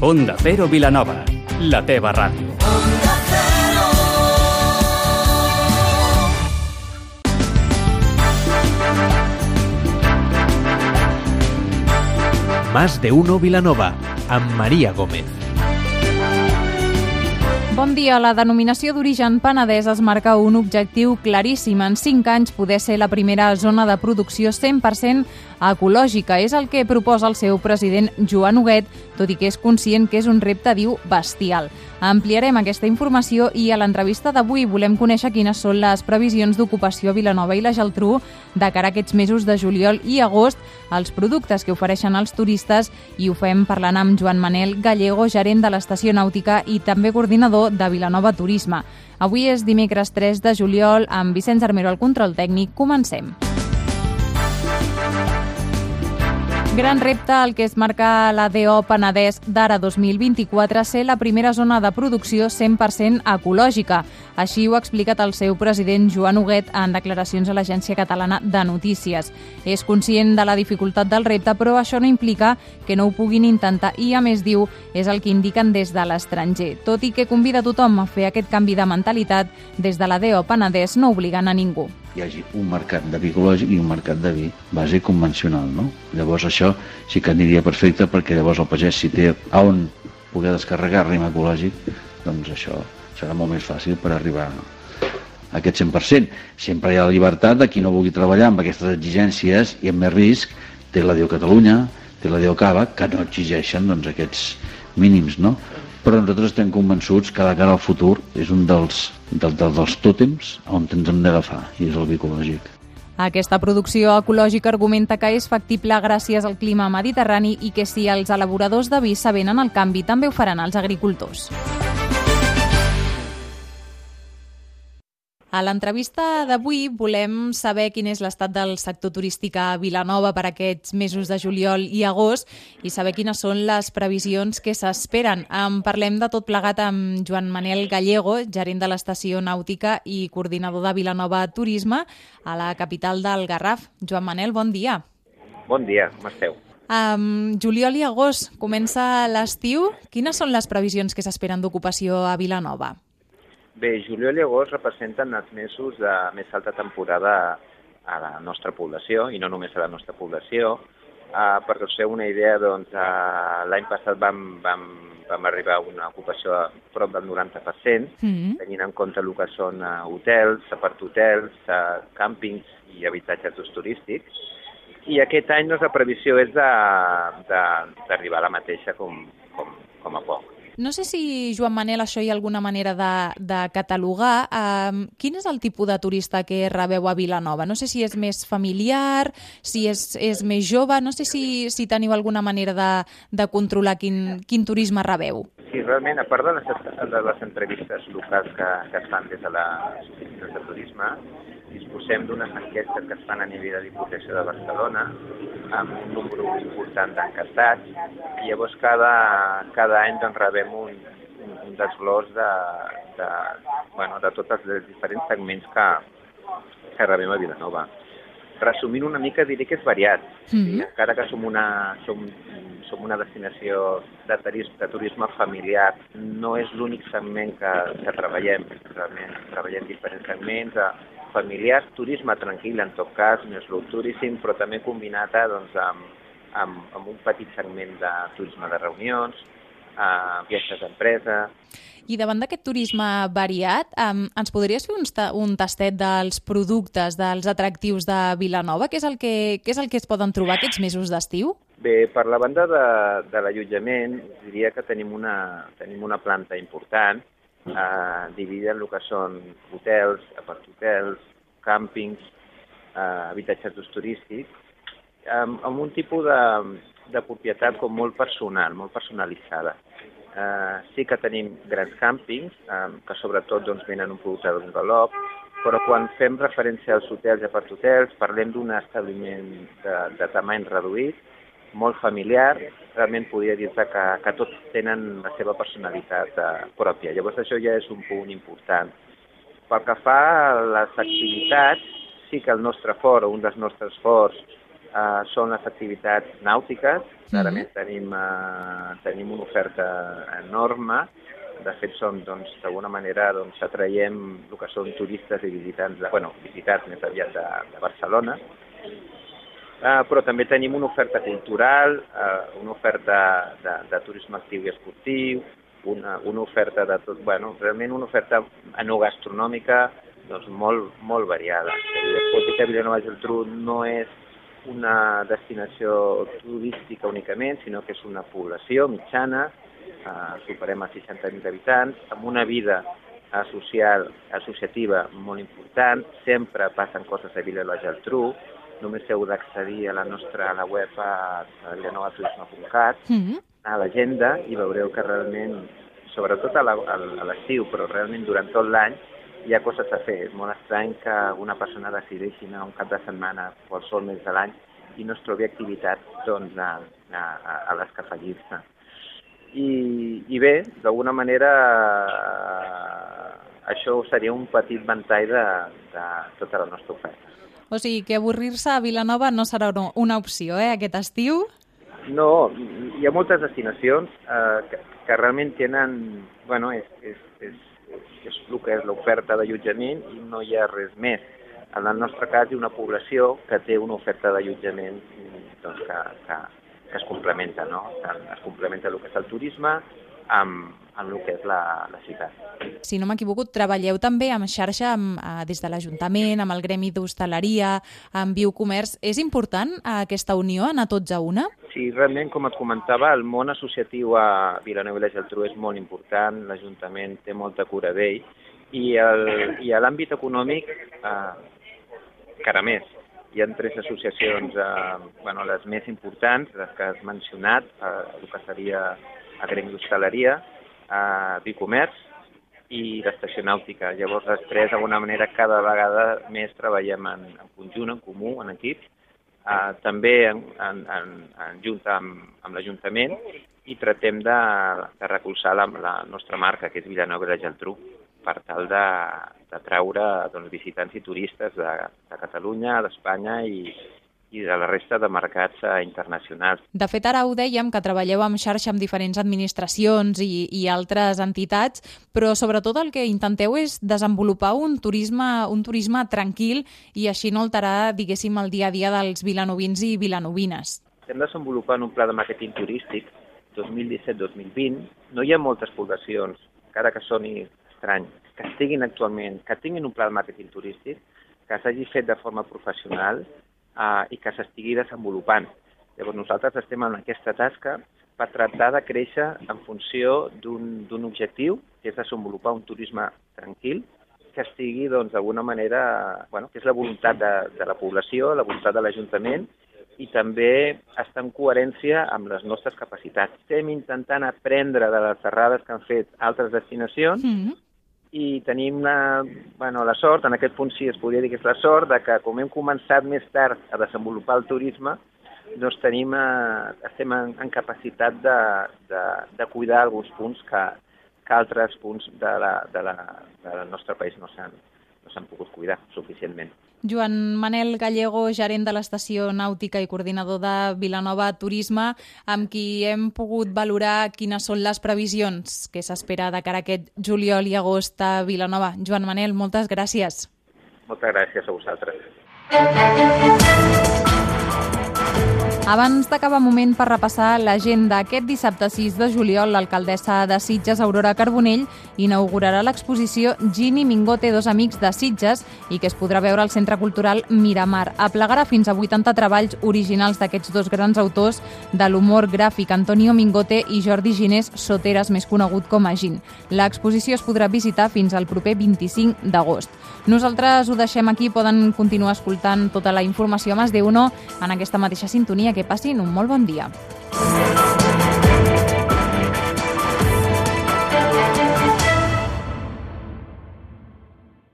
Onda Cero Vilanova, la teva ràdio. Más de uno Vilanova, amb Maria Gómez. Bon dia. La denominació d'origen penedès es marca un objectiu claríssim. En 5 anys poder ser la primera zona de producció 100% ecològica. És el que proposa el seu president Joan Huguet, tot i que és conscient que és un repte, diu, bestial. Ampliarem aquesta informació i a l'entrevista d'avui volem conèixer quines són les previsions d'ocupació a Vilanova i la Geltrú de cara a aquests mesos de juliol i agost, els productes que ofereixen als turistes i ho fem parlant amb Joan Manel Gallego, gerent de l'estació nàutica i també coordinador de Vilanova Turisme. Avui és dimecres 3 de juliol amb Vicenç Armero al control tècnic. Comencem. Gran repte el que es marca la DO Penedès d'ara 2024 ser la primera zona de producció 100% ecològica. Així ho ha explicat el seu president Joan Huguet en declaracions a l'Agència Catalana de Notícies. És conscient de la dificultat del repte, però això no implica que no ho puguin intentar i, a més, diu, és el que indiquen des de l'estranger. Tot i que convida tothom a fer aquest canvi de mentalitat, des de la DO Penedès no obliguen a ningú hi hagi un mercat de vi ecològic i un mercat de vi base convencional, no? Llavors això sí que aniria perfecte perquè llavors el pagès si té a on poder descarregar rima ecològic, doncs això serà molt més fàcil per arribar a aquest 100%. Sempre hi ha la llibertat de qui no vulgui treballar amb aquestes exigències i amb més risc té la Déu Catalunya, té la Déu Cava, que no exigeixen doncs, aquests mínims, no? Però nosaltres estem convençuts que de cara al futur és un dels, del, del, dels tòtems on ens hem d'agafar, i és el bicològic. Aquesta producció ecològica argumenta que és factible gràcies al clima mediterrani i que si els elaboradors de vi s'avenen el canvi, també ho faran els agricultors. A l'entrevista d'avui volem saber quin és l'estat del sector turístic a Vilanova per aquests mesos de juliol i agost i saber quines són les previsions que s'esperen. En parlem de tot plegat amb Joan Manel Gallego, gerent de l'estació nàutica i coordinador de Vilanova Turisme a la capital del Garraf. Joan Manel, bon dia. Bon dia, com esteu? Um, juliol i agost comença l'estiu. Quines són les previsions que s'esperen d'ocupació a Vilanova? Bé, juliol i agost representen els mesos de més alta temporada a la nostra població, i no només a la nostra població. Uh, per us fer una idea, doncs, uh, l'any passat vam, vam, vam arribar a una ocupació a prop del 90%, mm -hmm. tenint en compte el que són uh, hotels, apart-hotels, uh, càmpings i habitatges d'ús turístics. I aquest any doncs, la previsió és d'arribar a la mateixa com, com, com a poc. No sé si, Joan Manel, això hi ha alguna manera de, de catalogar. Um, quin és el tipus de turista que rebeu a Vilanova? No sé si és més familiar, si és, és més jove, no sé si, si teniu alguna manera de, de controlar quin, quin turisme rebeu. Sí, realment, a part de les, de les entrevistes locals que, que es fan des de les oficines de turisme, disposem d'unes enquestes que es fan a nivell de Diputació de Barcelona amb un número important d'enquestats i llavors cada, cada any doncs, rebem un, un, un desglòs de, de, bueno, de tots els diferents segments que, que rebem a Vilanova. Resumint una mica diré que és variat. Mm -hmm. sí? Encara que som una, som, som una destinació de turisme, de turisme familiar, no és l'únic segment que, que treballem. Realment treballem diferents segments, familiars, turisme tranquil en tot cas, més slow tourism, però també combinat eh, doncs, amb, amb, amb un petit segment de turisme de reunions, eh, viatges d'empresa... I davant d'aquest turisme variat, um, ens podries fer un, un tastet dels productes, dels atractius de Vilanova? Què és el que, què és el que es poden trobar aquests mesos d'estiu? Bé, per la banda de, de l'allotjament, diria que tenim una, tenim una planta important, eh, dividida en el que són hotels, apart-hotels, càmpings, eh, habitatges d'ús turístic, amb, amb un tipus de, de propietat com molt personal, molt personalitzada. Eh, sí que tenim grans càmpings, eh, que sobretot doncs, venen un producte d'un galop, però quan fem referència als hotels i apart-hotels parlem d'un establiment de, de tamany reduït, molt familiar, realment podria dir-te que, que tots tenen la seva personalitat eh, pròpia. Llavors això ja és un punt important. Pel que fa a les activitats, sí que el nostre fort, o un dels nostres forts, uh, són les activitats nàutiques. Clarament tenim, uh, tenim una oferta enorme. De fet, som, doncs, d'alguna manera, doncs, atraiem el que són turistes i visitants, de, bueno, visitants més aviat de, de Barcelona. Uh, però també tenim una oferta cultural, uh, una oferta de, de turisme actiu i esportiu, una, una oferta de tot, bueno, realment una oferta enogastronòmica doncs, molt, molt variada. Tot i que Vilanova i Geltrú no és una destinació turística únicament, sinó que és una població mitjana, eh, superem a 60.000 habitants, amb una vida social, associativa molt important, sempre passen coses a Vila la Geltrú, només heu d'accedir a la nostra a la web a, a vilanovaturisme.cat, mm -hmm. a l'agenda, i veureu que realment, sobretot a l'estiu, però realment durant tot l'any, hi ha coses a fer. És molt estrany que una persona decideixi anar un cap de setmana qualsevol mes de l'any i no es trobi activitat doncs, a, a, a l'escafallir-se. I, I bé, d'alguna manera, eh, això seria un petit ventall de, de tota la nostra oferta. O sigui que avorrir-se a Vilanova no serà una opció, eh, aquest estiu? No, hi ha moltes destinacions eh, que, que realment tenen... Bueno, és, és, és, és el que és l'oferta d'allotjament i no hi ha res més. En el nostre cas hi ha una població que té una oferta d'allotjament doncs, que, que, que es complementa, no? Es complementa el que és el turisme amb, amb el que és la, la ciutat. Si no m'equivoco, treballeu també amb xarxa amb, eh, des de l'Ajuntament, amb el Gremi d'Hostaleria, amb Biocomerç. És important eh, aquesta unió, anar tots a una? Sí, realment, com et comentava, el món associatiu a Vilanova i la Geltrú és molt important, l'Ajuntament té molta cura d'ell, i, el, i a l'àmbit econòmic, eh, més. Hi ha tres associacions, eh, bueno, les més importants, les que has mencionat, eh, el que seria agroindustaleria, eh, bicomerç i l'estació nàutica. Llavors, les tres, d'alguna manera, cada vegada més treballem en, en conjunt, en comú, en equip, eh, també en, en, en, en junta amb, amb l'Ajuntament i tratem de, de recolzar la, la nostra marca, que és Vilanova de Geltrú, per tal de, de treure doncs, visitants i turistes de, de Catalunya, d'Espanya i, i de la resta de mercats eh, internacionals. De fet, ara ho dèiem, que treballeu en xarxa amb diferents administracions i, i altres entitats, però sobretot el que intenteu és desenvolupar un turisme, un turisme tranquil i així no alterar, diguéssim, el dia a dia dels vilanovins i vilanovines. Estem desenvolupant un pla de màrqueting turístic 2017-2020. No hi ha moltes poblacions, encara que soni estrany, que estiguin actualment, que tinguin un pla de màrqueting turístic, que s'hagi fet de forma professional eh, i que s'estigui desenvolupant. Llavors nosaltres estem en aquesta tasca per tractar de créixer en funció d'un objectiu, que és desenvolupar un turisme tranquil, que estigui doncs, d'alguna doncs, manera, bueno, que és la voluntat de, de la població, la voluntat de l'Ajuntament, i també està en coherència amb les nostres capacitats. Estem intentant aprendre de les errades que han fet altres destinacions mm -hmm i tenim la, bueno, la sort, en aquest punt sí es podria dir que és la sort, de que com hem començat més tard a desenvolupar el turisme, doncs tenim, eh, estem en, en capacitat de, de, de cuidar alguns punts que, que altres punts de la, de la, del nostre país no s'han no pogut cuidar suficientment. Joan Manel Gallego, gerent de l'estació nàutica i coordinador de Vilanova Turisme, amb qui hem pogut valorar quines són les previsions que s'espera de cara a aquest juliol i agost a Vilanova. Joan Manel, moltes gràcies. Moltes gràcies a vosaltres. Abans d'acabar moment per repassar l'agenda, aquest dissabte 6 de juliol l'alcaldessa de Sitges, Aurora Carbonell, inaugurarà l'exposició Gini Mingote, dos amics de Sitges, i que es podrà veure al Centre Cultural Miramar. Aplegarà fins a 80 treballs originals d'aquests dos grans autors de l'humor gràfic, Antonio Mingote i Jordi Ginés Soteres, més conegut com a Gin. L'exposició es podrà visitar fins al proper 25 d'agost. Nosaltres ho deixem aquí, poden continuar escoltant tota la informació a Mas de Uno en aquesta mateixa sintonia que passin un molt bon dia.